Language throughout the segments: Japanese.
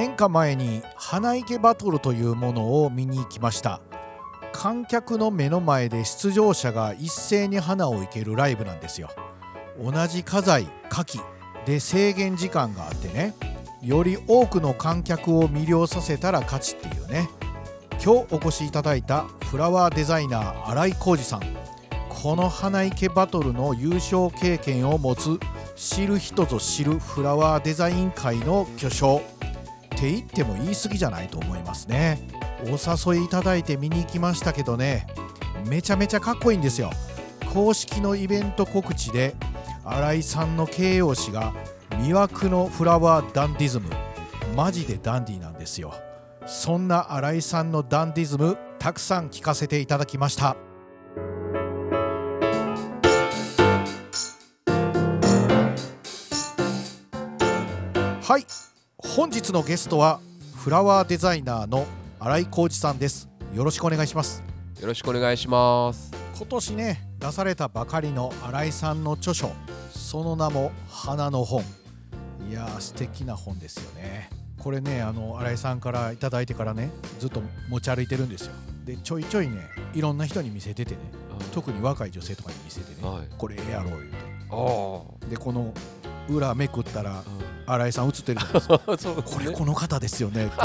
年か前に花池バトルというものを見に行きました。観客の目の前で出場者が一斉に花を生けるライブなんですよ。同じ家財火器で制限時間があってね。より多くの観客を魅了させたら勝ちっていうね。今日お越しいただいたフラワーデザイナー新井浩二さん。この花池バトルの優勝経験を持つ知る人ぞ知るフラワーデザイン界の巨匠。って言っても言い過ぎじゃないと思いますね。お誘いいただいて見に行きましたけどね。めちゃめちゃかっこいいんですよ。公式のイベント告知で新井さんの形容詞が魅惑のフラワーダンディズム。マジでダンディなんですよ。そんな新井さんのダンディズムたくさん聞かせていただきました。はい。本日のゲストはフラワーデザイナーの新井浩二さんです。よろしくお願いします。よろしくお願いします。今年ね出されたばかりの新井さんの著書その名も花の本。いやー素敵な本ですよね。これねあの新井さんから頂いてからねずっと持ち歩いてるんですよ。でちょいちょいねいろんな人に見せててね。特に若い女性とかに見せてね、はい。これええやろう言うて。あでこの裏めくったら新井さん写ってるじゃないですか。こね。れこの方ですよねって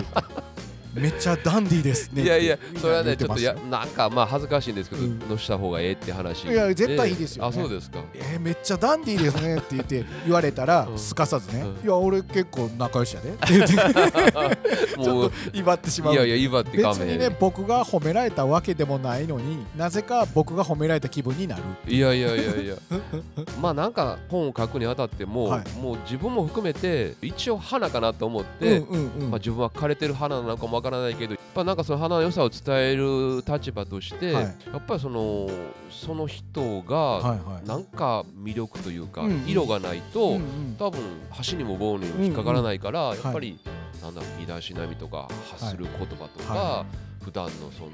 めっちゃダンディーですね。いやいやそれはねちょっとやなんかまあ恥ずかしいんですけどうん。乗した方がええって話。いや絶対いいですよね。あそうですか。えーめっちゃダンディーですね。って言って言われたらうん。すかさずね、うん。いや俺結構仲良しやで。って言って。ち もうょっと威張ってしまう。いやいや威張って別にね僕が褒められたわけでもないのになぜか僕が褒められた気分になるいやいやいやいや。まあなんか本を書くにあたっても、はい。もう自分も含めて一応花かなと思って、うんうんうん。まあ、自分は枯れてる花なのかもわからないけどやっぱなんかその花の良さを伝える立場として、はい。やっぱりそのその人がはいはい。なんか魅力というか、うんうん。色がないと、うんうん。多分箸にも棒にも引っかからないから、んやっぱり、なんだ身だしなみとか発する言葉とか、は普段のその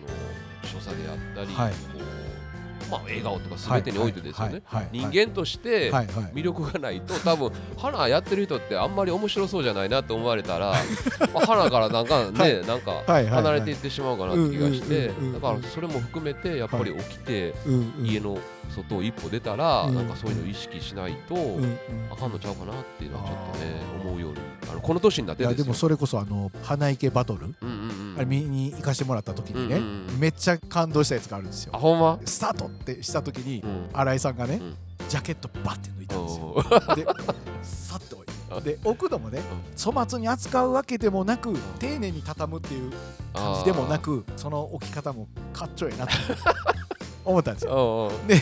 所作であったり、はい。こうまあ、笑顔とか全てにおいてですよね、人はい間として魅力がないと多分花やってる人ってあんまり面白そうじゃないなと思われたら まあ花からなんかね、はい。なんか離れていってしまうかなって気がしてだからそれも含めてやっぱり起きて家の外を一歩出たらうんなんかそういうのを意識しないとあかんのちゃうかなっていうのはちょっとね思うようにあのこの年になってでもそれこそあの花池バトル。うんうんうんあれ見に行かしてもらった時にね、うんうんうん。めっちゃ感動したやつがあるんですよ。あほんま？スタートってした時にうん。新井さんがね、うん。ジャケットバッて脱いだんですよ。でさっと置いて。で置くのもね粗末に扱うわけでもなく丁寧に畳むっていう感じでもなくその置き方もかっちょええなと 思ったんですあよーで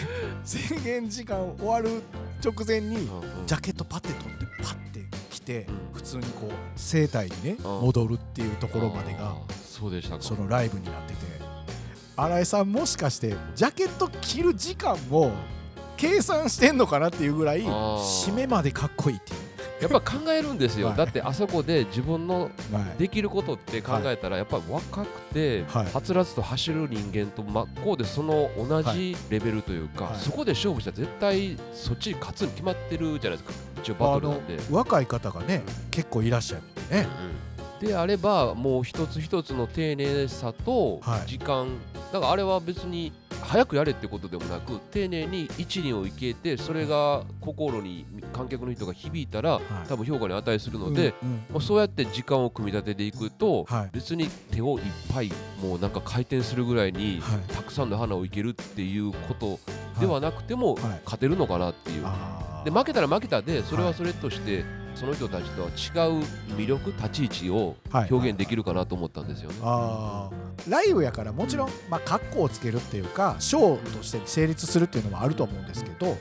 制限時間終わる直前にジャケットパッて取ってパッて着てうん。普通にこう生態にねうん。戻るっていうところまでがそうでしたかそのライブになってて。新井さんもしかしてジャケット着る時間も計算してんのかなっていうぐらい締めまでかっこいいっていやっぱ考えるんですよ、はい。だってあそこで自分のう、はい、できることって考えたらやっぱり若くてはい。はつらつと走る人間と真っ向でその同じレベルというか、はい。そこで勝負したら絶対そっちに勝つに決まってるじゃないですか一応バトルなんで。若い方がね結構いらっしゃってね、であればもう一つ一つの丁寧さとはい。時間、だからあれは別に早くやれってことでもなく丁寧に一輪を生けてそれが心に観客の人が響いたら、はい。多分評価に値するので、うんうん。まあ、そうやって時間を組み立てていくと、はい。別に手をいっぱいもうなんか回転するぐらいにはい。たくさんの花をいけるっていうことではなくてもはい。勝てるのかなっていう。で負けたら負けたでそれはそれとしてその人たちとは違う魅力立ち位置をはい。表現できるかなと思ったんですよね。ライブやからもちろん、まあ、格好をつけるっていうかショーとして成立するっていうのもあると思うんですけど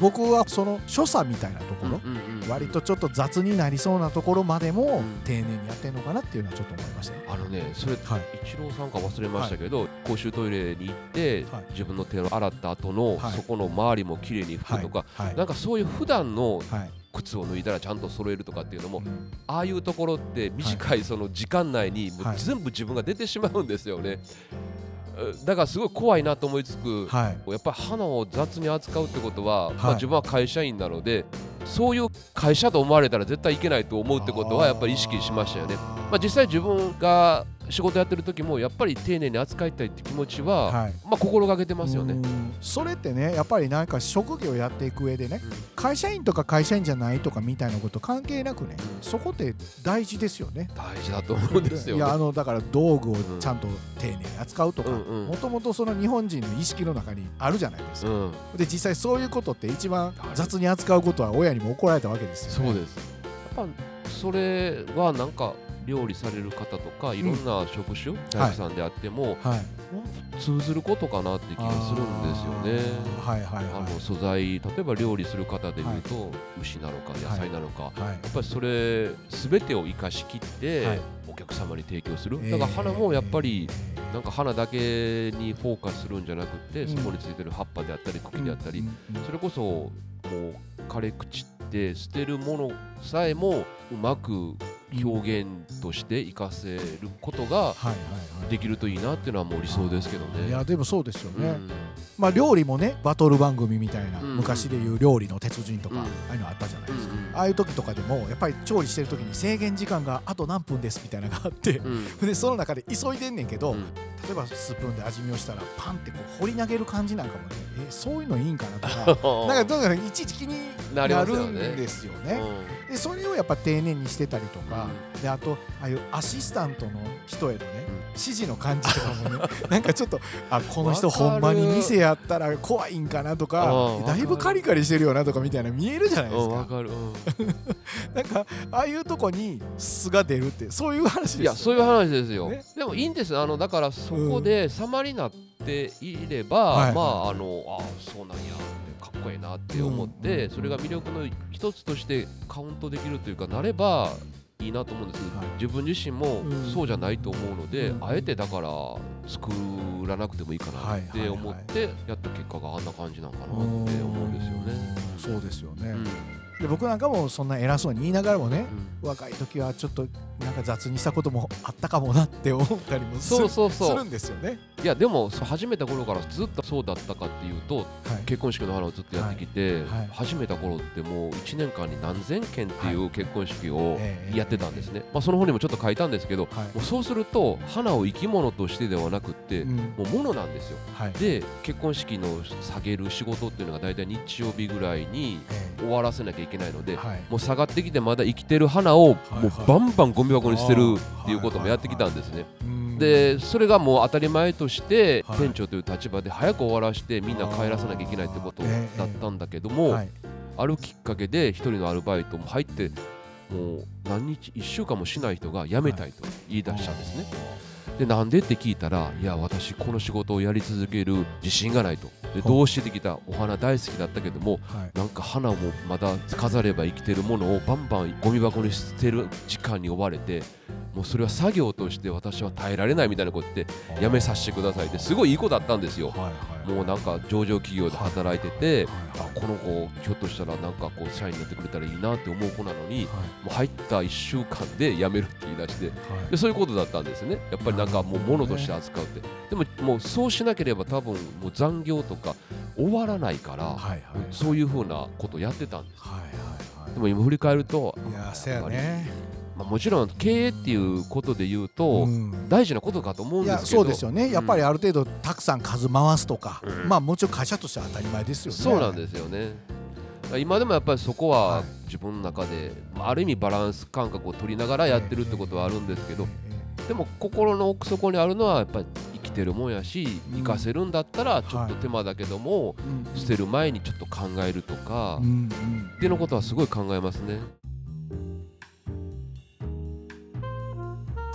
僕はその所作みたいなところ、割とちょっと雑になりそうなところまでもうん。丁寧にやってんのかなっていうのはちょっと思いましたね。あのねそれはい。一郎さんか忘れましたけど、公衆トイレに行って、はい。自分の手を洗った後の、はい。そこの周りもきれいに拭くとか、はい。なんかそういう普段のはい。靴を脱いだらちゃんと揃えるとかっていうのも、うん。ああいうところって短いその時間内にもうはい。全部自分が出てしまうんですよね。だからすごい怖いなと思いつく、はいやっぱり花を雑に扱うってことは、まあ、はい自分は会社員なのでそういう会社と思われたら絶対いけないと思うってことはやっぱり意識しましたよね。まあ、実際自分が仕事やってる時もやっぱり丁寧に扱いたいって気持ちは、はいまあ心がけてますよね。うんそれってねやっぱりなんか職業やっていく上でねうん会社員とか会社員じゃないとかみたいなこと関係なくねそこって大事ですよね。大事だと思うんですよ、ね。いやあのだから道具をちゃんと丁寧に扱うとかもともとその日本人の意識の中にあるじゃないですか。うん、で実際そういうことって一番雑に扱うことは親にも怒られたわけですよ、ね。そうです。やっぱそれはなんか料理される方とかいろんな職種、大工さんであっても、はい。通ずることかなって気がするんですよね。はいはいはい。あの素材例えば料理する方でいうと、牛なのか野菜なのか、はい。やっぱりそれ全てを生かしきって、はい。お客様に提供する、えー。だから花もやっぱりなんか花だけにフォーカスするんじゃなくて、うん。そこについてる葉っぱであったり茎であったり、それこそもう枯れ朽ちって捨てるものさえもうまく表現として活かせることが。できるといいなっていうのはもう理想ですけどね。いやでもそうですよね、うん。まあ料理もねバトル番組みたいな、うん。昔でいう料理の鉄人とか、うん。ああいうのあったじゃないですか、ああいう時とかでもやっぱり調理してる時に制限時間があと何分ですみたいなのがあって、うん。でその中で急いでんねんけど、うん例えばスプーンで味見をしたらパンってこう掘り投げる感じなんかもねえそういうのいいんかなとか なんかどうかいちいち気にななりまするんよねですよね。うでそれをやっぱ丁寧にしてたりとか、であとああいうアシスタントの人へのね、指示の感じとかもね なんかちょっとあこの人ほんまに店やったら怖いんかなとかうんだいぶカリカリしてるよなとかみたいな見えるじゃないですか。か なんかああいうとこに素が出るってそういう話ですよいやそういう話ですよ、ね。でもいいんです。あのだからそこで様になっていれば、はい。まああのあそうなんやかっこいいなって思って、うん。それが魅力の一つとしてカウントできるというかなればいいなと思うんです、はい。自分自身もうん。そうじゃないと思うので、うん。あえてだから作らなくてもいいかなって思ってやった結果があんな感じなんかなって思うんですよね。うんそうですよね、うん。で僕なんかもそんな偉そうに言いながらもねうん。若い時はちょっとなんか雑にしたこともあったかもなって思ったりもすそうるそうそう。するんですよね。いやでも始めた頃からずっとそうだったかっていうとはい。結婚式の花をずっとやってきて、はい。はい。始めた頃ってもう1年間に何千件っていう結婚式をええやってたんですね、まあ、その本にもちょっと書いたんですけど、はい。もうそうすると花を生き物としてではなくって、うん。もう物なんですよ。はい。で結婚式の下げる仕事っていうのが大体日曜日ぐらいにえ終わらせなきゃいけないので、もう下がってきてまだ生きてる花をもはい。うバンバンゴミ箱に捨てるっていうこともやってきたんですね。うんでそれがもう当たり前としてはい。店長という立場で早く終わらしてみんな帰らせなきゃいけないってことだったんだけども、はい。あるきっかけで一人のアルバイトも入ってもう何日1週間もしない人が辞めたいと言い出したんですね。でなんでって聞いたらいや私この仕事をやり続ける自信がないと。でどうしてできたお花大好きだったけどもはい。なんか花もまだ飾れば生きてるものをバンバンゴミ箱に捨てる時間に追われてもうそれは作業として私は耐えられないみたいなこと言ってやめさせてくださいってすごいいい子だったんですよ。はいはいもうなんか上場企業で働いてて、はあこの子ひょっとしたらなんかこう社員になってくれたらいいなって思う子なのにい。もう入った1週間で辞めるって言い出してはい。でそういうことだったんですね。やっぱりなんかもう物として扱うって。でももうそうしなければ多分もう残業とか終わらないから、そういうふうなことをやってたんですでも今振り返るといやそうやねまあ、もちろん経営っていうことで言うと、うん。大事なことかと思うんですけど。そうですよね。やっぱりある程度たくさん数回すとかうん。まあもちろん会社としては当たり前ですよね。そうなんですよね。今でもやっぱりそこははい。自分の中で、まあある意味バランス感覚を取りながらやってるってことはあるんですけど、えでも心の奥底にあるのはやっぱり生きてるもんやしうん。生かせるんだったらちょっと手間だけども、捨てる前にちょっと考えるとか、っうんうん。ていうのことはすごい考えますね。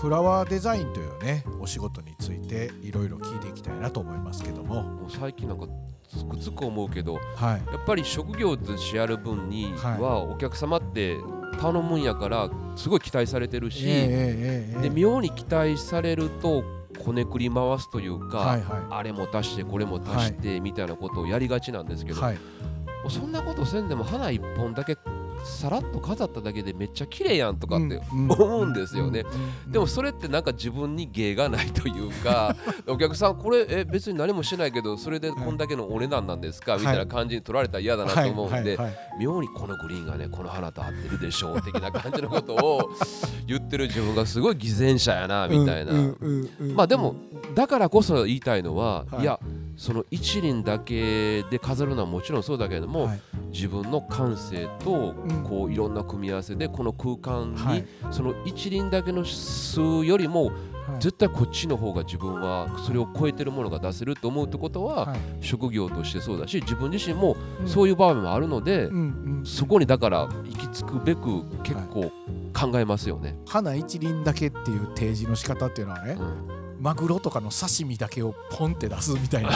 フラワーデザインというねお仕事についていろいろ聞いていきたいなと思いますけども。もう最近なんかつくづく思うけどはい。やっぱり職業としてやる分にはお客様って頼むんやからすごい期待されてるし、で妙に期待されるとこねくり回すというか、はいはあれも足してこれも足してみたいなことをやりがちなんですけど、いはい。もうそんなことせんでも花一本だけさらっと飾っただけでめっちゃ綺麗やんとかってうん思うんですよね。うんでもそれってなんか自分に芸がないというか お客さんこれえ別に何もしてないけどそれでこんだけのお値段なんですかみたいな感じに取られたら嫌だなと思うんで妙にこのグリーンがねこの花と合ってるでしょう的な感じのことを言ってる自分がすごい偽善者やなみたいな。まあでもだからこそ言いたいのは、はい。い、やその一輪だけで飾るのはもちろんそうだけれども、はい。自分の感性とうん。こういろんな組み合わせでこの空間にはい。その一輪だけの数よりもはい。絶対こっちの方が自分はそれを超えてるものが出せると思うってことははい。職業としてそうだし自分自身もうん。そういう場面もあるのでそこにだから行き着くべく結構考えますよね。花一輪だけっていう提示の仕方っていうのはねうんマグロとかの刺身だけをポンって出すみたいな。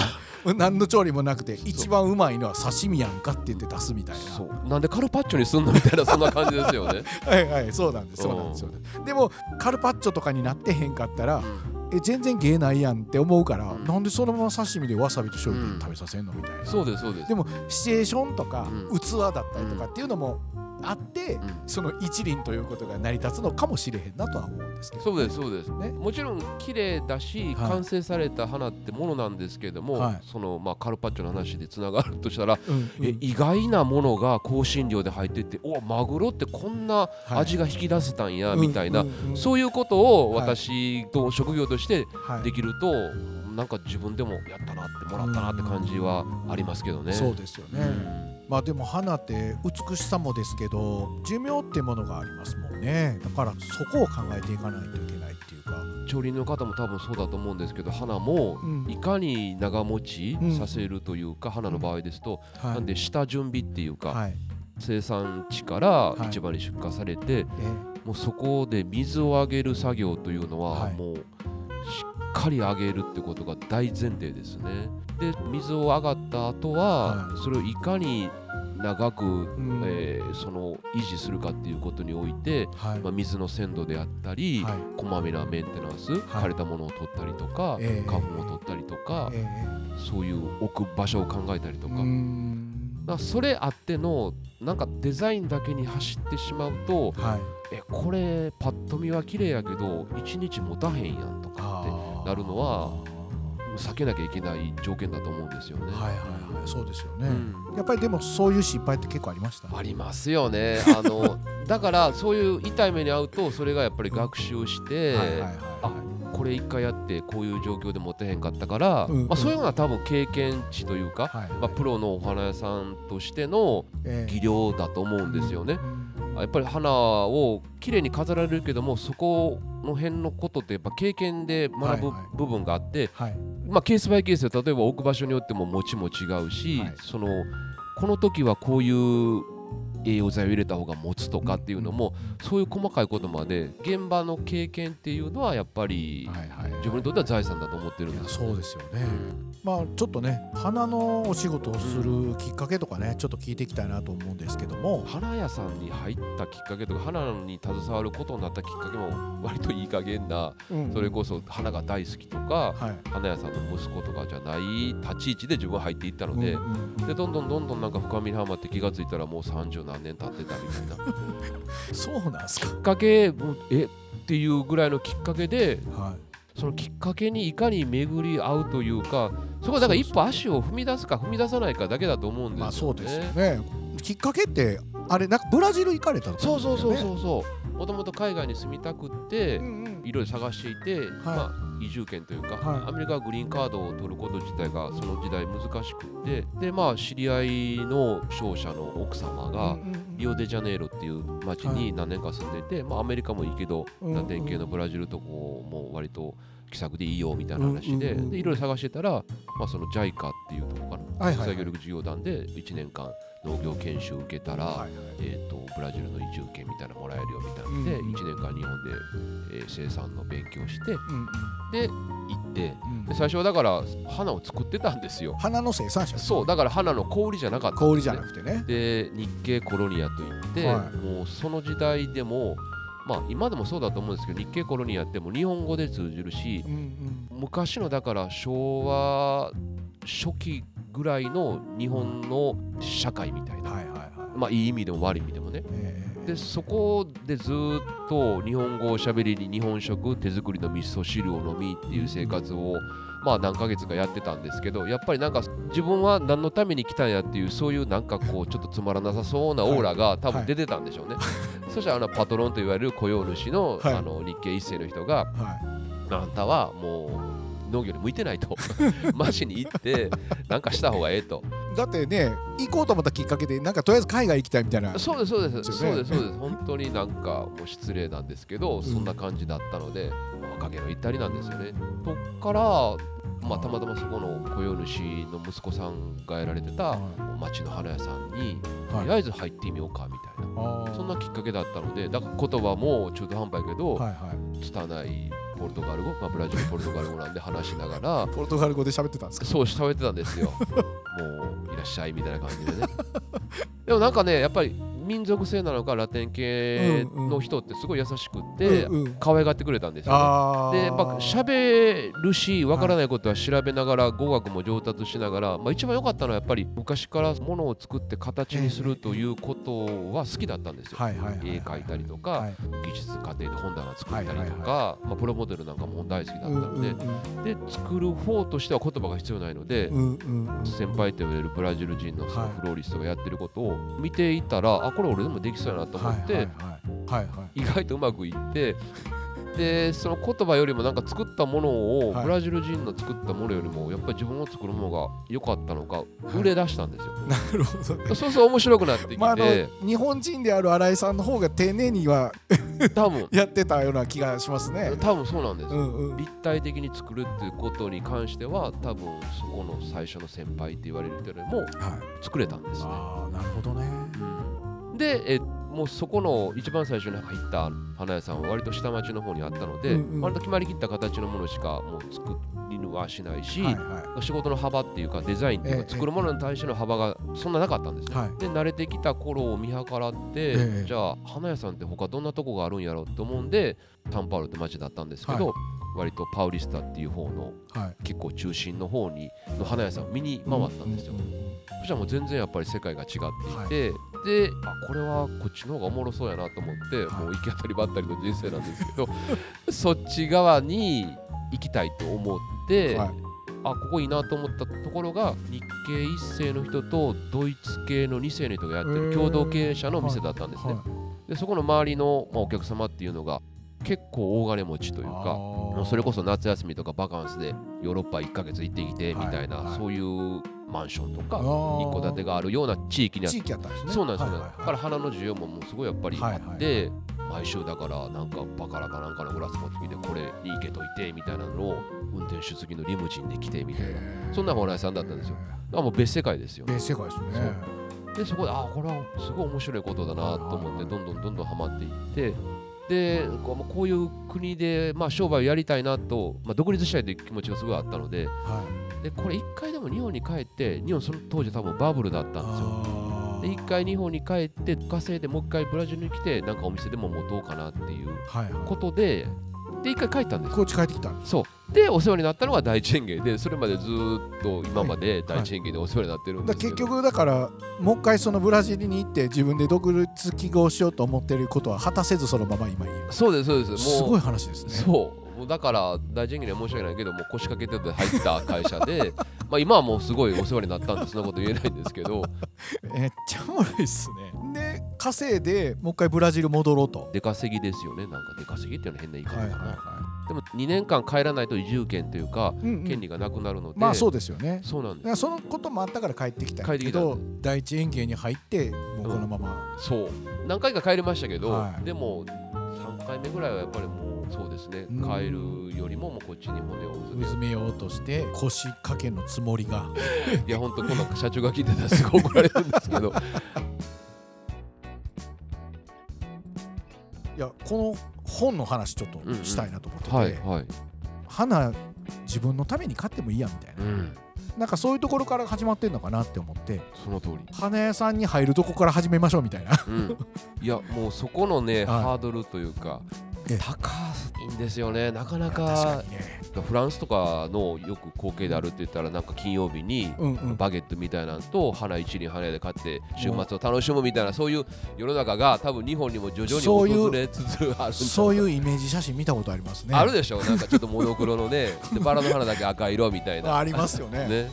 何の調理もなくて一番うまいのは刺身やんかって言って出すみたいな。そう。なんでカルパッチョにすんのみたいなそんな感じですよね。はいはいそうなんですそうなんですよでもカルパッチョとかになってへんかったらえ全然芸ないやんって思うから、うん。なんでそのまま刺身でわさびと醤油で食べさせんのみたいな、そうですそうです。でもシチュエーションとか、うん。器だったりとかっていうのもあって、うん。その一輪ということが成り立つのかもしれへんなとは思うんですけど。そうですそうです、ね。もちろん綺麗だし、はい。完成された花ってものなんですけれども、はい。そのまあカルパッチョの話でつながるとしたら、うんうん。え意外なものが香辛料で入ってておマグロってこんな味が引き出せたんや、みたいな、うんうんうん。そういうことをはい。私と職業としてはい。できると、なんか自分でもやったなってもらったなって感じはありますけどね。そうですよね、うん。まあでも花って美しさもですけど寿命ってものがありますもんね。だからそこを考えていかないといけないっていうか。調理の方も多分そうだと思うんですけど花もうん。いかに長持ちうん。させるというか、花の場合ですと、はい。なんで下準備っていうか、はい。生産地からはい。市場に出荷されて、えもうそこで水をあげる作業というのは、はい。もうしっかりあげるってことが大前提ですね。で水をあがった後は、はい。それをいかに長く、ん。えーその維持するかっていうことにおいて、はい。まあ、水の鮮度であったり、はい。こまめなメンテナンス、枯れたものを取ったりとか、ええ。花粉を取ったりとか、えそういう置く場所を考えたりとか、だそれあってのなんかデザインだけに走ってしまうとはい。えこれパッと見は綺麗やけど1日持たへんやんとかってなるのは避けなきゃいけない条件だと思うんですよね。はいはいはい。そうですよね、うん。やっぱりでもそういう失敗って結構ありました？ありますよね。あのだからそういう痛い目に遭うとそれがやっぱり学習して、はいはいはいあこれ一回やってこういう状況で持てへんかったから、うんうん。まあ、そういうのは多分経験値というか、はいまあ、プロのお花屋さんとしてのええ。技量だと思うんですよね。うんやっぱり花を綺麗に飾られるけどもそこの辺のことってやっぱ経験で学ぶはいはい。部分があって、はい。まあ、ケースバイケースで例えば置く場所によっても持ちも違うし、はい。そのこの時はこういう栄養剤を入れた方が持つとかっていうのもそういう細かいことまで現場の経験っていうのはやっぱり自分にとっては財産だと思ってるんです、ね、そうですよね、まあちょっとね花のお仕事をするきっかけとかねちょっと聞いていきたいなと思うんですけども。花屋さんに入ったきっかけとか花に携わることになったきっかけも割といい加減な、うん、それこそ花が大好きとか、はい、花屋さんの息子とかじゃない立ち位置で自分は入っていったので,うんうん、でどんどんどんどんなんか深みにはまって気が付いたらもう37 3年経ってたみたいな。そうなんすか。きっかけえ？っていうぐらいのきっかけで、はい、そのきっかけにいかに巡り合うというかそこはだから一歩足を踏み出すか踏み出さないかだけだと思うんですよね。まあ、そうですよね。きっかけってあれなんかブラジル行かれたとか、ね、そうそうそうそうそう。もともと海外に住みたくって、いろいろ探していて、まあ、移住権というか、はい。アメリカはグリーンカードを取ること自体がその時代難しくってでまあ知り合いの商社の奥様が、リオデジャネイロっていう町に何年か住んでて、まあ、アメリカもいいけど、ラテン系のブラジルとこうもう割と気さくでいいよみたいな話で,、でいろいろ探してたら、まあ、その JICA っていうところかな、はいはいはい。国際協力事業団で1年間農業研修受けたら、はいはい。えー、とブラジルの移住権みたいなのもらえるよみたいなので、うんうん。1年間日本で、えー生産の勉強してうんで行ってうん。で最初はだから花を作ってたんですよ。花の生産者そうだから花の小売りじゃなかったね、氷じゃなくてね。で日系コロニアといって、はい。もうその時代でもまあ今でもそうだと思うんですけど日系コロニアってもう日本語で通じるしうんうん。昔のだから昭和初期ぐらいの日本の社会みたいなまあいい意味でも悪い意味でもね。ええ。でそこでずっと日本語をしゃべりに日本食手作りの味噌汁を飲みっていう生活をまあ何ヶ月かやってたんですけどやっぱりなんか自分は何のために来たんやっていうそういうなんかこうちょっとつまらなさそうなオーラが多分出てたんでしょうね、そしたらあのパトロンと言われる雇用主の,、はい。あの日系一世の人がはい。あんたはもう農業に向いてないと。町に行ってなんかした方がええと。だってね行こうと思ったきっかけでなんかとりあえず海外行きたいみたいな。そうですそうです。ね。そうですそうです。本当になんかもう失礼なんですけど、そんな感じだったので若気の至りなんですよね。そっからまあたまたまそこの雇用主の息子さんがやられてたはい。町の花屋さんにはい。とりあえず入ってみようかみたいな。そんなきっかけだったのでだから言葉も中途半端やけど、はいはい。拙いポルトガル語、まあ、ブラジルポルトガル語なんで話しながら ポルトガル語で喋ってたんですか？そう喋ってたんですよ。もういらっしゃいみたいな感じでね。でもなんかねやっぱり民族性なのかラテン系の人ってすごい優しくってうんうん。可愛がってくれたんですよね、でやっぱ喋るしわからないことは調べながら語学も上達しながら、まあ、一番良かったのはやっぱり昔からものを作って形にするということは好きだったんですよ。絵描いたりとか、はい。技術家庭で本棚作ったりとはいはいか、まあ、プロモデルなんかも大好きだったので、うんで作る方としては言葉が必要ないので、うんうんうん先輩と言われるブラジル人のそのはい。フローリストがやってることを見ていたら、あこれ俺でもできそうやなと思って、意外とうまくいってでその言葉よりもなんか作ったものを、はい。ブラジル人の作ったものよりもやっぱり自分を作るものが良かったのかい。売れ出したんですよ、なるほどね。そうそう面白くなってきて、まあ日本人である新井さんの方が丁寧には多分。やってたような気がしますね。多分そうなんですよ、うんうん。立体的に作るっていうことに関しては多分そこの最初の先輩って言われる人よりもはい。作れたんですね。ああなるほどね。でえもうそこの一番最初に入った花屋さんは割と下町の方にあったので、うんうん。割と決まりきった形のものしかもう作りはしないし、はいは仕事の幅っていうかデザインっていうか、ええ作るものに対しての幅がそんななかったんですよ。はい。で慣れてきた頃を見計らって、ええ。じゃあ花屋さんって他どんなとこがあるんやろうと思うんでタンパウロって町だったんですけど、は割とパウリスタっていう方のいはい。結構中心の方にの花屋さんを見に回ったんですよ。うううんそしたらもう全然やっぱり世界が違っていて、であこれはこっちの方がおもろそうやなと思って、はい。もう行き当たりばったりの人生なんですけど そっち側に行きたいと思って、はい。あここいいなと思ったところが日系一世の人とドイツ系の二世の人がやってる共同経営者の店だったんですね。はい。でそこの周りの、まあ、お客様っていうのが結構大金持ちというか。もうそれこそ夏休みとかバカンスでヨーロッパ1ヶ月行ってきてみたいな、はいはい。そういうマンションとか一戸建てがあるような地域にあっ地域やったんですね。そうなんですよ、ね。だから花の需要ももうすごいやっぱりあって、毎週だからなんかバカラかなんかのグラス持ってきてこれに行けといてみたいなのを運転手付きのリムジンで来てみたいな。そんなお笑いさんだったんですよ。だからもう別世界ですよ。別世界ですね。でそこであこれはすごい面白いことだなと思ってどんどんどんどんハマっていってでこうまあこういう国でまあ商売をやりたいなと、まあ、独立したいという気持ちがすごいあったのではでこれ一回でも日本に帰って日本その当時多分バブルだったい。んですよ。で一回日本に帰って稼いでもう一回ブラジルに来てなんかお店でも持とうかなっていうはいはことでで一回帰ったんでい。すこっち帰ってきた。そうでお世話になったのが第一園芸でそれまでずーっと今まで第一園芸でお世話になってるんだですけど、結局だからもう一回そのブラジルに行って自分で独立起業しようと思ってることは果たせずそのまま今います。そうですそうですもうすごい話ですね。そうだから大臣には申し訳ないけどもう腰掛けてて入った会社で まあ今はもうすごいお世話になったんでそんなこと言えないんですけど。めっちゃおもろいっすね。で稼いでもう一回ブラジル戻ろうと。出稼ぎですよね。なんか出稼ぎっていうのは変な言い方かな、はいはいはでも2年間帰らないと移住権というかい。うんうん。権利がなくなるので、まあそうですよね。そうなんです。そのこともあったから帰ってきたけ帰ってきたんど第一園芸に入ってもうこのまま、そう。何回か帰りましたけど、はい。でも3回目ぐらいはやっぱりもうそうですね。うん。帰るよりももうこっちに骨を。うずめようとして腰掛けのつもりが。いや本当こんなん社長が聞いてたらすごい怒られるんですけど。いやこの本の話ちょっとしたいなと思ってて、はいはい、花自分のために買ってもいいやみたいな、うん、なんかそういうところから始まってんのかなって思って。その通り。花屋さんに入るとこから始めましょうみたいな。うん、いやもうそこのね、はい。ハードルというかええ。高いんですよね。なかなかね。フランスとかのよく光景であるって言ったらなんか金曜日にバゲットみたいなのと花一輪花屋で買って週末を楽しむみたいなそういう世の中が多分日本にも徐々に訪れつつあるそういうイメージ写真見たことありますね。あるでしょ。なんかちょっとモノクロのねでバラの花だけ赤色みたいな。ありますよね。ね。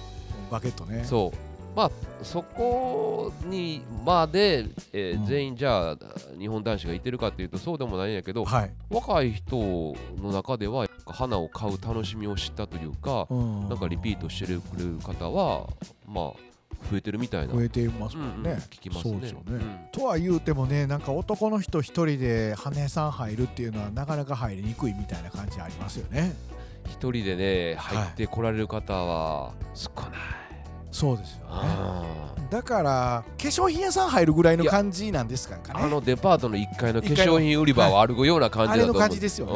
バケットね。そうまあそこにまで、えーうん。全員じゃあ日本男子がいてるかっていうとそうでもないんやけどはい、若い人の中では花を買う楽しみを知ったというかうん。なんかリピートしてくれる方はまあ増えてるみたいな、増えていますうんうんもんね、聞きますね。ね、うん。とは言うてもねなんか男の人一人で羽根さん入るっていうのはなかなか入りにくいみたいな感じありますよね。一人でね入ってこられる方は少ない、そうですよね。あだから化粧品屋さん入るぐらいの感じなんですかね。ーあのデパートの1階の化粧品売り場を歩くような感じだと思う、あれの感じですよね。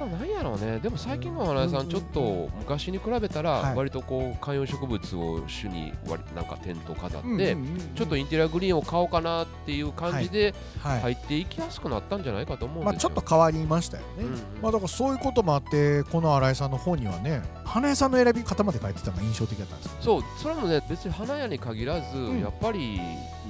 うん、なん。やろうね。でも最近の花屋さんちょっと昔に比べたらはい割とこう観葉植物を主に割なんかテント飾って、ちょっとインテリアグリーンを買おうかなっていう感じではい、入っていきやすくなったんじゃないかと思うんまあ、ですよ。ちょっと変わりましたよね、うんうん。まあ、だからそういうこともあってこの新井さんの本にはね花屋さんの選び方まで書いてたのが印象的だったんですよそうそれもね別に花屋に限らず、ん。やっぱり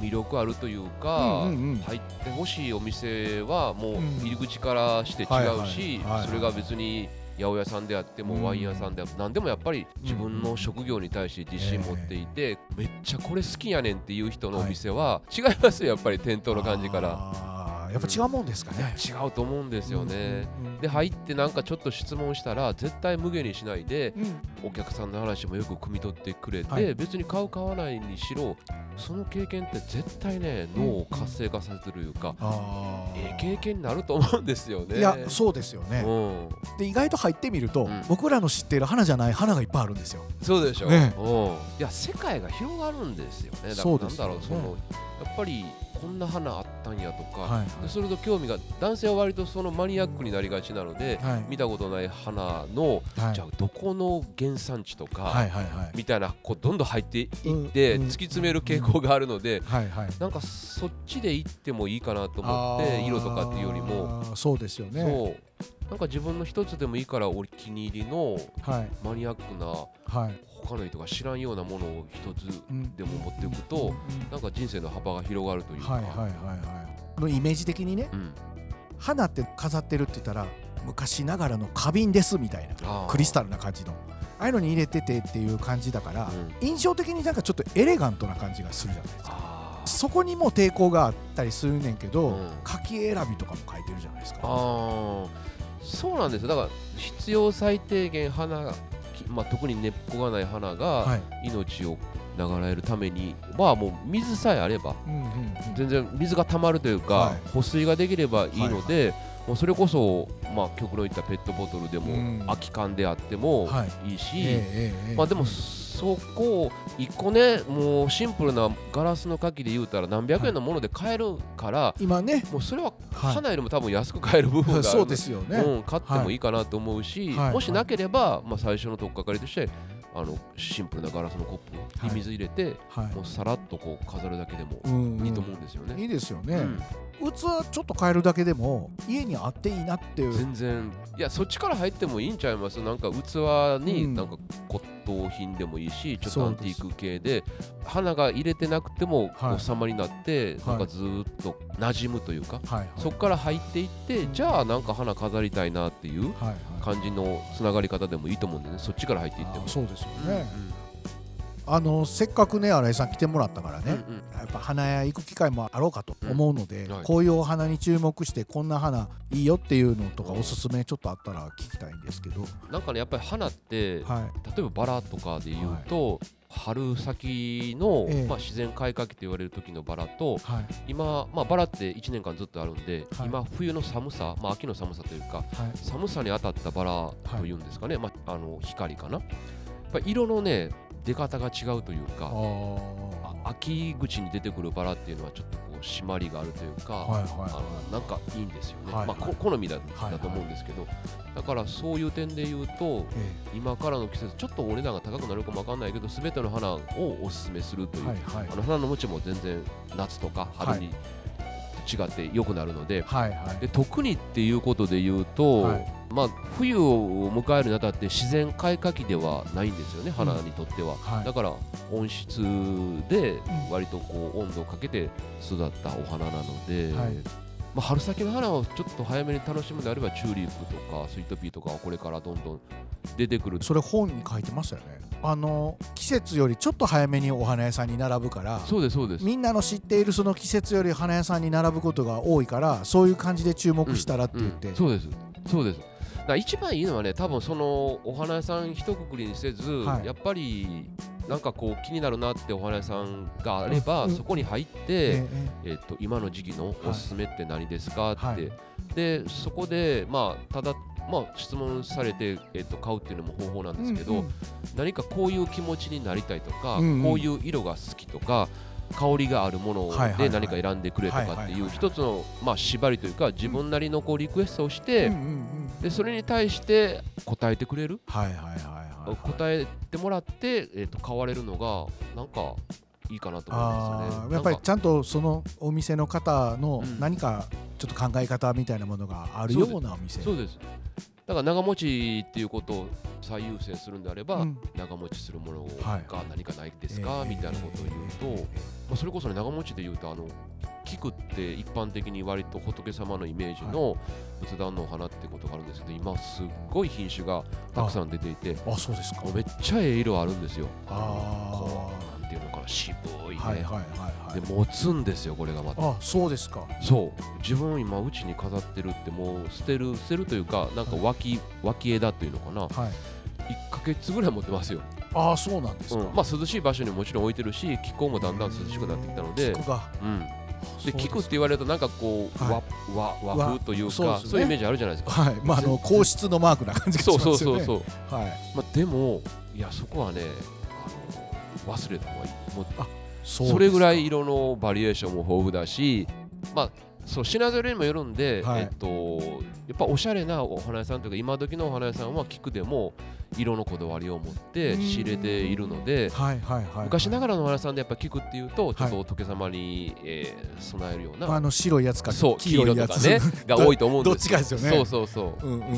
魅力あるというか、うんうんうん。入ってほしいお店はもううん。入り口からして違うし、それが別に八百屋さんであっても、うん。ワイン屋さんであって何でもやっぱり自分の職業に対して自信持っていて、めっちゃこれ好きやねんっていう人のお店は違いますよやっぱり店頭の感じから。やっぱ違うもんですかね、違うと思うんですよね。うんうんうんで入ってなんかちょっと質問したら絶対無限にしないでうん。お客さんの話もよく汲み取ってくれて、はい。別に買う買わないにしろその経験って絶対ね脳を活性化させるというか、ええ経験になると思うんですよね。いやそうですよね、うん、で意外と入ってみると、うん。僕らの知っている花じゃない花がいっぱいあるんですよ。そうでしょ、ね。うん、いや世界が広がるんですよね。だからなんだろうそのやっぱりこんな花あったんやとか、はいはい。でそれと興味が男性は割とそのマニアックになりがちなので、はい。見たことない花の、はい。じゃあどこの原産地とか、はいはいはい。みたいなこうどんどん入っていって、うんうん突き詰める傾向があるので、はいはい。なんかそっちで行ってもいいかなと思って色とかっていうよりも、そうですよね。そう。なんか自分の一つでもいいからお気に入りのはい。マニアックなはい他の人が知らんようなものを一つうん。でも持っていくと、うん。なんか人生の幅が広がるというか、はいはいはいはい。のイメージ的にねうん、花って飾ってるって言ったら昔ながらの花瓶ですみたいなクリスタルな感じの。ああいうのに入れててっていう感じだから、うん。印象的になんかちょっとエレガントな感じがするじゃないですか。そこにも抵抗があったりするねんけど、うん。柿選びとかも書いてるじゃないですか。あー。そうなんですよ。だから必要最低限花、きまあ、特に根っこがない花がはい。命を流れるためにはもう水さえあればうんうんうん。全然水が溜まるというか、はい。保水ができればいいので、もうそれこそ、まあ、極論言ったペットボトルでも、うん。空き缶であってもはい。いいし、まあでもそこを一個ねもうシンプルなガラスの牡蠣で言うたら何百円のもので買えるから、今ね。もうそれははい花よりも多分安く買える部分がある そうですよね、うん、買ってもいいかなと思うし、はい。もしなければ、まあ、最初の取っかかりとしてあのシンプルなガラスのコップに水入れて、はい。もうさらっとこう飾るだけでもうんうん。いいと思うんですよね。いいですよね、うん器ちょっと変えるだけでも家にあっていいなっていう。全然。いやそっちから入ってもいいんちゃいます。なんか器にうん。なんか骨董品でもいいし、ちょっとアンティーク系で花が入れてなくてもはい。お様になって、はい。なんかずーっと馴染むというか、はいはい。そこから入っていってじゃあなんか花飾りたいなっていう感じのつながり方でもいいと思うんでね。そっちから入っていっても。あ。そうですようんね、あのせっかくね新井さん来てもらったからね、うんうん。やっぱ花屋行く機会もあろうかと思うので、うんはい。こういうお花に注目してこんな花いいよっていうのとかおすすめちょっとあったら聞きたいんですけど、なんかねやっぱり花って、はい。例えばバラとかで言うと、春先の、ええ。まあ、自然開花期と言われる時のバラとはい。今、まあ、バラって1年間ずっとあるんで、はい。今冬の寒さ、まあ、秋の寒さというかはい。寒さに当たったバラというんですかね、まあ、あの光かな。やっぱり色のね出方が違うというか秋口に出てくるバラっていうのはちょっとこう締まりがあるというか、はいはいはい。あのなんかいいんですよね、はいはい。まあ、こ好みだ,、はいだと思うんですけどだからそういう点で言うとえ今からの季節ちょっとお値段が高くなるかもわかんないけど全ての花をおすすめするという、えはいはい。あの花の持ちも全然夏とか春に違って良くなるので,、はいはい。で特にっていうことで言うと、はい。まあ、冬を迎えるにあたって自然開花期ではないんですよね花にとっては、はい。だから温室で割とこう温度をかけて育ったお花なので、はいまあ、春先の花をちょっと早めに楽しむのであればチューリップとかスイートピーとかはこれからどんどん出てくる。それ本に書いてましたよね。あの季節よりちょっと早めにお花屋さんに並ぶからそうですそうです。みんなの知っているその季節より花屋さんに並ぶことが多いからそういう感じで注目したらって言って、うんそうですそうです。だ一番いいのはね多分そのお花屋さん一括りにせず、はい。やっぱりなんかこう気になるなってお花屋さんがあれば、うんそこに入って、ええっと今の時期のおすすめって何ですかって、はい。でそこでまあただまあ質問されて、えっと買うっていうのも方法なんえですけど、何かこういう気持ちになりたいとか、こういう色が好きとか香りがあるもので何か選んでくれとかっていう一つのまあ縛りというか自分なりのこうリクエストをして、でそれに対して答えてくれる、はいはいはいはいはい。答えてもらって、えー、と買われるのがなんかいいかなと思うんあですよね。ーやっぱりちゃんとそのお店の方のうん。何かちょっと考え方みたいなものがあるようなお店。そうですだから長持ちっていうことを最優先するんであれば、うん。長持ちするものはい。が何かないですか、えー。みたいなことを言うと、まあ、それこそね長持ちで言うとあの菊って一般的に割と仏様のイメージの仏壇のお花ってことがあるんですけど今すっごい品種がたくさん出ていてあそうですか。めっちゃええ色あるんですよ。あいうのかな渋いね、あはいはいはいはい。で持つんですよこれがまた。あそうですか。そう。自分今うちに飾ってるってもう捨てる捨てるというかなんか脇脇枝っていうのかな。はい。1ヶ月ぐらい持ってますよ、ああそうなんですか、うん。まあ涼しい場所にもちろん置いてるし気候もだんだん涼しくなってきたので、菊が。うん、で菊って言われるとなんかこう、は和和和風というかそうね。そういうイメージあるじゃないですか。はい。まああの皇室のマークな感じがしそうますよね。そうそうそう、はい。まあ、でもいやそこはねあの忘れた方がいい。もうそうそれぐらい色のバリエーションも豊富だしまあそう品揃えにもよるんで、はい。えっと、やっぱおしゃれなお花屋さんというか今時のお花屋さんは菊でも色のこだわりを持って仕入れているのではいはいはい昔ながららのお花屋さんでやっぱ菊っていうとちょっとは仏様に、えー備えるような、あの白いやつかそう黄色黄色いやつ。とかね が多いと思うんですどっちかですよね。そうそうそう。うんうんうん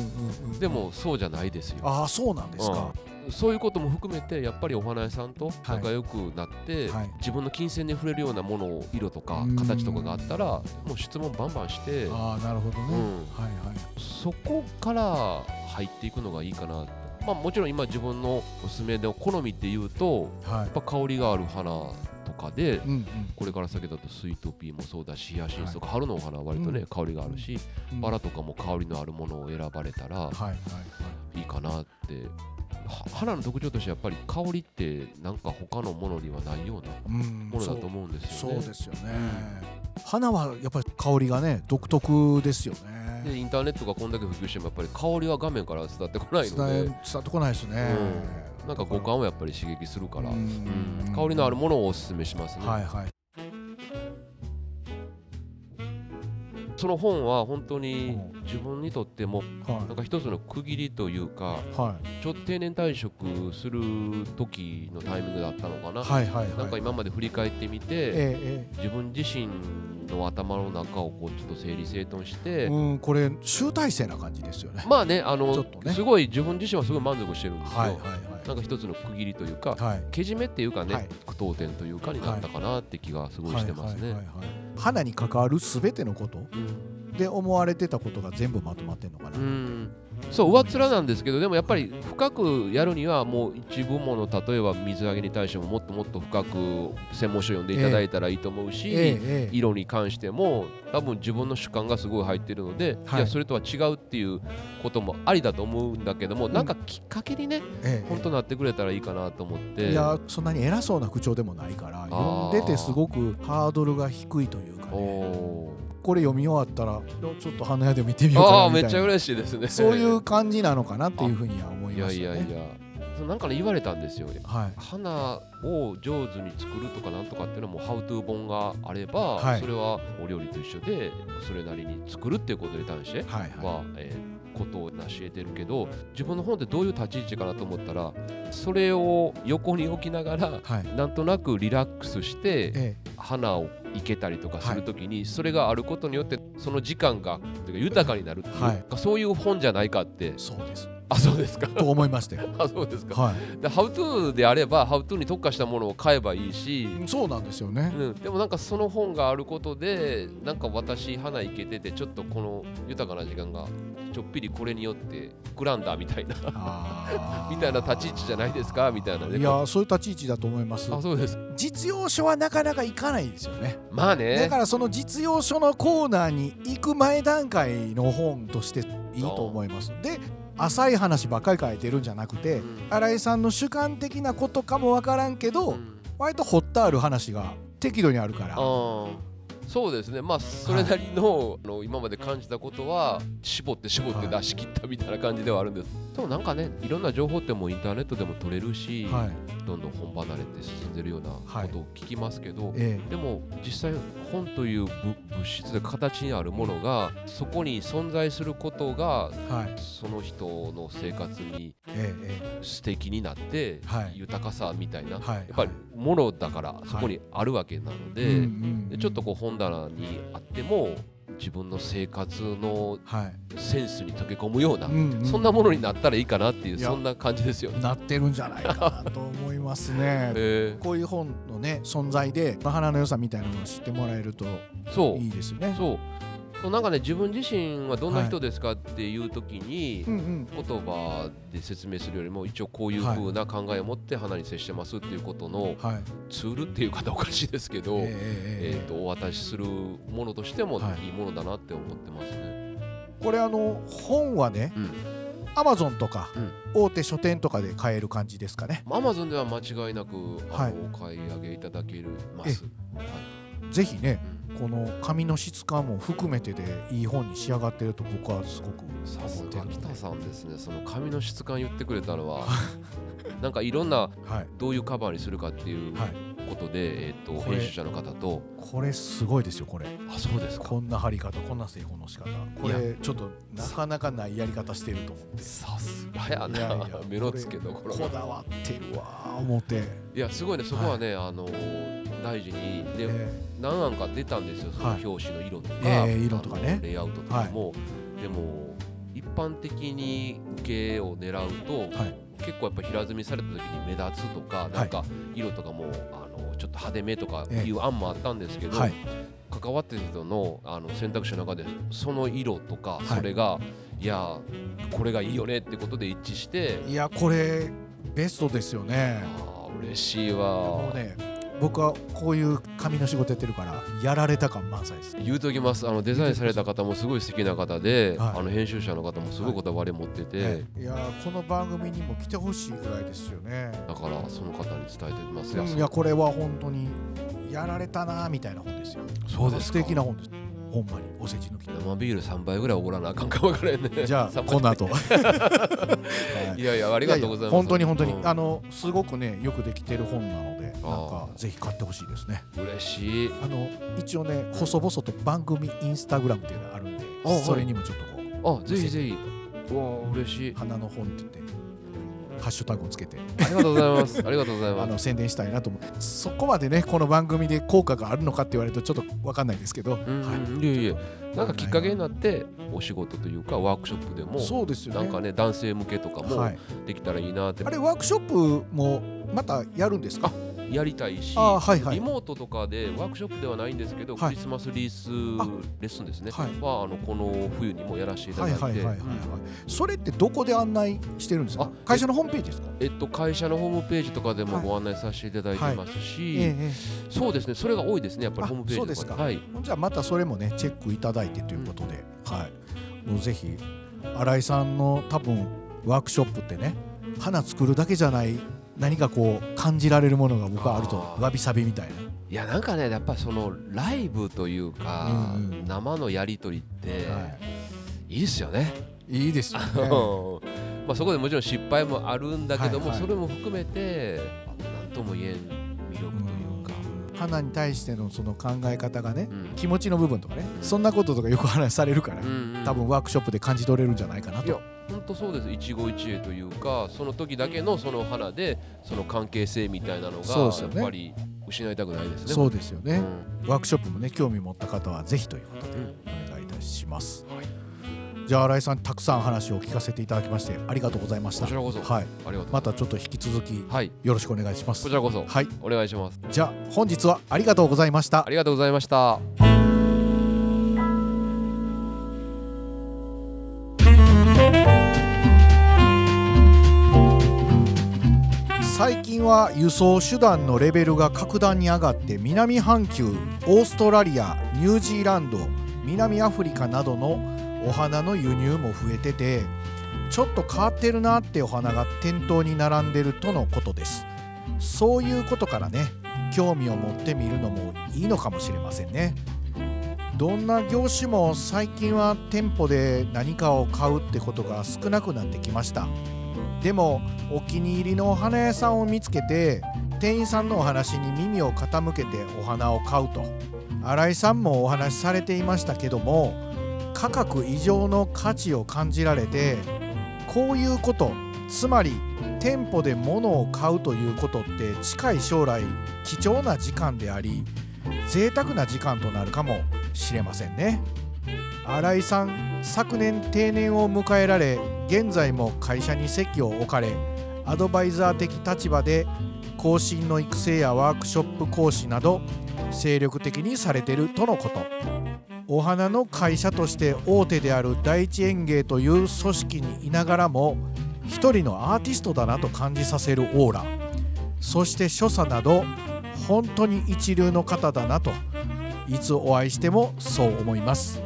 うんでもそうじゃないですよ。ああそうなんですか、そういうことも含めてやっぱりお花屋さんと仲良くなって、はい。自分の金銭に触れるようなものを色とかうん。形とかがあったらもう質問バンバンして、ああなるほどね、うん。はいはい。そこから入っていくのがいいかなまあもちろん今自分のおすすめで好みっていうとはい。やっぱ香りがある花とかでうんうん。これから先だとスイートピーもそうだしヒヤシンスとか春のお花は割とね、うん香りがあるし、うんバラとかも香りのあるものを選ばれたらはいはいはい。いいかなっては花の特徴としてやっぱり香りってなんか他のものにはないようなうんものだと思うんですよね。そうですよね、花はやっぱり香りがね独特ですよね。でインターネットがこんだけ普及してもやっぱり香りは画面から伝ってこないので。伝ってこないですね、うん。なんか五感をやっぱり刺激するから、うん。うん。香りのあるものをおすすめしますね。はいはいその本は本当にう自分にとってもはなんか一つの区切りというかいはい。ちょっと定年退職する時のタイミングだったのかな、はいはいはい。なんか今まで振り返ってみて、ええ自分自身の頭の中をこうちょっと整理整頓しええて、うんこれ集大成な感じですよね。まあねあのすごい自分自身はすごい満足してるんですよ、なんか一つの区切りというか、はい。はいけじめっていうかね、はい。句読点というかになったかなって気がすごいしてますね。花に関わるすべてのことうん。で思われてたことが全部まとまってんのかな、うんそう上っ面なんですけどでもやっぱり深くやるにはもう一部門の例えば水揚げに対してももっともっと深く専門書読んでいただいたらいいと思うし、え色に関しても多分自分の主観がすごい入ってるので、はい。い、やそれとは違うっていうこともありだと思うんだけども、ん。なんかきっかけにねええ本当なってくれたらいいかなと思って。いやそんなに偉そうな口調でもないから読んでてすごくハードルが低いというかね。おこれ読み終わったらちょっと花屋で見てみようかああなみたいな。めっちゃ嬉しいですね。そういう感じなのかなっていうふうには思いいやましたね。いやいやそうなんかね言われたんですよ。はい。花を上手に作るとかなんとかっていうのはもうハウトゥー本があれば、はい。それはお料理と一緒でそれなりに作るっていうことに対してはいはは、えーことを成し得てるけど自分の本ってどういう立ち位置かなと思ったらそれを横に置きながらいはい。なんとなくリラックスしてえ花を生けたりとかするときにそれがあることによってその時間が豊かになるっていう、はい。そういう本じゃないかってえそうですあそうですか。と思いましたよ あそうですか。はい。でハウトゥーであればハウトゥーに特化したものを買えばいいし、そうなんですよね。うん、でもなんかその本があることでなんか私花いけててちょっとこの豊かな時間がちょっぴりこれによって膨らんだみたいなみたいな立ち位置じゃないですかみたいなね。いやそういう立ち位置だと思います。あそうです。実用書はなかなか行かないですよね。まあね。だからその実用書のコーナーに行く前段階の本としていいと思います。で浅い話ばっかり書いてるんじゃなくてうん。新井さんの主観的なことかもわからんけど、うん。割と掘ってある話が適度にあるからそうですね。まあそれなりの,、あの今まで感じたことは絞って絞って出し切ったみたいな感じではあるんです、でもなんかねいろんな情報ってもうインターネットでも取れるし、はい。どんどん本離れて進んでるようなことを聞きますけど、えでも実際本という物物質で形にあるものがそこに存在することがえはい。その人の生活に素敵になって、はい。豊かさみたいな、やっぱりものだからそこにあるわけなので,、でちょっとこう本棚にあっても自分の生活のはい。センスに溶け込むような、うんうんそんなものになったらいいかなっていうそんな感じですよ。ね。なってるんじゃないかなと思いますね。えこういう本のね存在で花の良さみたいなのを知ってもらえるとーそう。いいですよね。そうそうなんかね自分自身はどんな人ですかっていう時に、うんうん。言葉で説明するよりも一応こういう風な考えを持って花に接してますっていうことのはい。ツールっていう方おかしいですけど、えええええー、とお渡しするものとしてもはいいいものだなって思ってますね。これあの本はねうん、アマゾンとかうん。大手書店とかで買える感じですかね。アマゾンでは間違いなくお買い上げいただけます。はい。ぜひねうんこの紙の質感も含めてでいい本に仕上がってると僕はすごくさすが北さんですねその紙の質感言ってくれたのは なんかいろんなはい。どういうカバーにするかっていうはいことで、えー、と編集者の方と。これすごいですよこれ。あそうですか。こんな貼り方こんな製法の仕方。これちょっとなかなかないやり方してると思って。さすがやな。いやいや 目の付けどここだわってるわー思って、いやすごいね。そこはね、あのー大事に。で、え何案か出たんですよそのはい。表紙の色とか、えー色とかね。レイアウトとかも、でも一般的に受けを狙うと、はい。結構やっぱ平積みされた時に目立つとか、なんか色とかもあのちょっと派手めとかいう案もあったんですけど、はい。関わってる人のあの選択肢の中でその色とかい。それが、い、やこれがいいよねってことで一致して、いやこれベストですよね。嬉しいわ。もうね僕はこういう紙の仕事やってるからやられた感満載です。言うときます。あのデザインされた方もすごい素敵な方で、はい。あの編集者の方もすごいこだわり持ってて、ねい。やこの番組にも来てほしいぐらいですよね。だからその方に伝えてますよ、うんいやこれは本当にやられたなみたいな本ですよ。そうですか。素敵な本ですほんまにお世辞抜き生ビール3杯ぐらいおごらなあかんかもわからんね。じゃあ この後。はい。いやいやありがとうございます。本当に本当に、うん。あのすごくねよくできてる本なのでなんあかぜひ買ってほしいですね。嬉しい。あの一応ね細々と番組インスタグラムっていうのがあるんでそれにもちょっとこうあぜひぜひ。うわあ嬉しい。花の本って言ってハッシュタグをつけて。ありがとうございます。ありがとうございあます。の宣伝したいなと思う。そこまでねこの番組で効果があるのかって言われるとちょっと分かんないですけど、うん、はい。いえいえ。なんかきっかけになってお仕事というかワークショップでもそうですよね。なんかね男性向けとかもはい、できたらいいなって。あれワークショップもまたやるんですか？やりたいし、あはいはい。リモートとかでワークショップではないんですけど、はい。クリスマスリースレッスンですね、はい。はあのこの冬にもやらせていたはだいて、いはいはいはいはい。それってどこで案内してるんですか？あ会社のホームページですか？えっと、会社のホームページとかでもはい。ご案内させていただいてますし、えええそうですね。それが多いですねやっぱりあホームページとか。そうですか。はい、えじゃあまたそれもねチェックいただいてということで、はい。もうぜひ新井さんの多分ワークショップってね花作るだけじゃない何かこう感じられるものが僕はあるとわびさびみたいな。いやなんかねやっぱそのライブというか、うんうん。生のやり取りって、、はい。いですよね。いいいですよね。も まあ、そこでもちろん失敗もあるんだけども、はいはい。それも含めて何とも言えん魅力というか、花に対してのその考え方がねうん。気持ちの部分とかねそんなこととかよく話されるから、うんうん。多分ワークショップで感じ取れるんじゃないかなと。本当そうです。一期一会というかその時だけのその花でその関係性みたいなのがやっぱり失いたくないですね。そうですよね、うん。ワークショップもね興味持った方はぜひということでうん。お願いいたします、はい。じゃあ新井さんたくさん話を聞かせていただきましてありがとうございました。こちらこそ。はい。ありがとうまたちょっと引き続きはい。よろしくお願いします。こちらこそ。はい。お願いします。じゃあ本日はありがとうございました。ありがとうございました最近は輸送手段のレベルが格段に上がって南半球オーストラリアニュージーランド南アフリカなどのお花の輸入も増えててちょっと変わってるなってお花が店頭に並んでるとのことです。そういうことからね興味を持ってみるのもいいのかもしれませんね。どんな業種も最近は店舗で何かを買うってことが少なくなってきました。でもお気に入りのお花屋さんを見つけて店員さんのお話に耳を傾けてお花を買うと。新井さんもお話しされていましたけども価格以上の価値を感じられてこういうことつまり店舗で物を買うということって近い将来貴重な時間であり贅沢な時間となるかもしれませんね。新井さん昨年定年を迎えられ現在も会社に席を置かれアドバイザー的立場で後進の育成やワークショップ講師など精力的にされているとのこと。お花の会社として大手である第一園芸という組織にいながらも一人のアーティストだなと感じさせるオーラ。そして所作など本当に一流の方だなといつお会いしてもそう思います。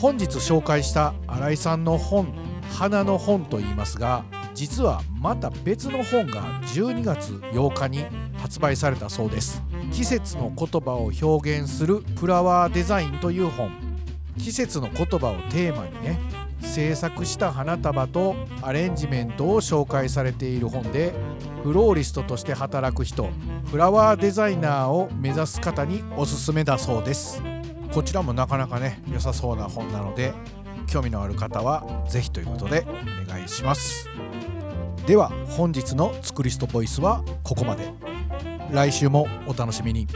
本日紹介した新井さんの本「花の本」と言いますが実はまた別の本が12月8日に発売されたそうです。季節の言葉を表現するフラワーデザインという本。季節の言葉をテーマにね制作した花束とアレンジメントを紹介されている本でフローリストとして働く人フラワーデザイナーを目指す方におすすめだそうです。こちらもなかなかね良さそうな本なので興味のある方は是非ということでお願いしますでは本日の「ツクリストボイス」はここまで来週もお楽しみに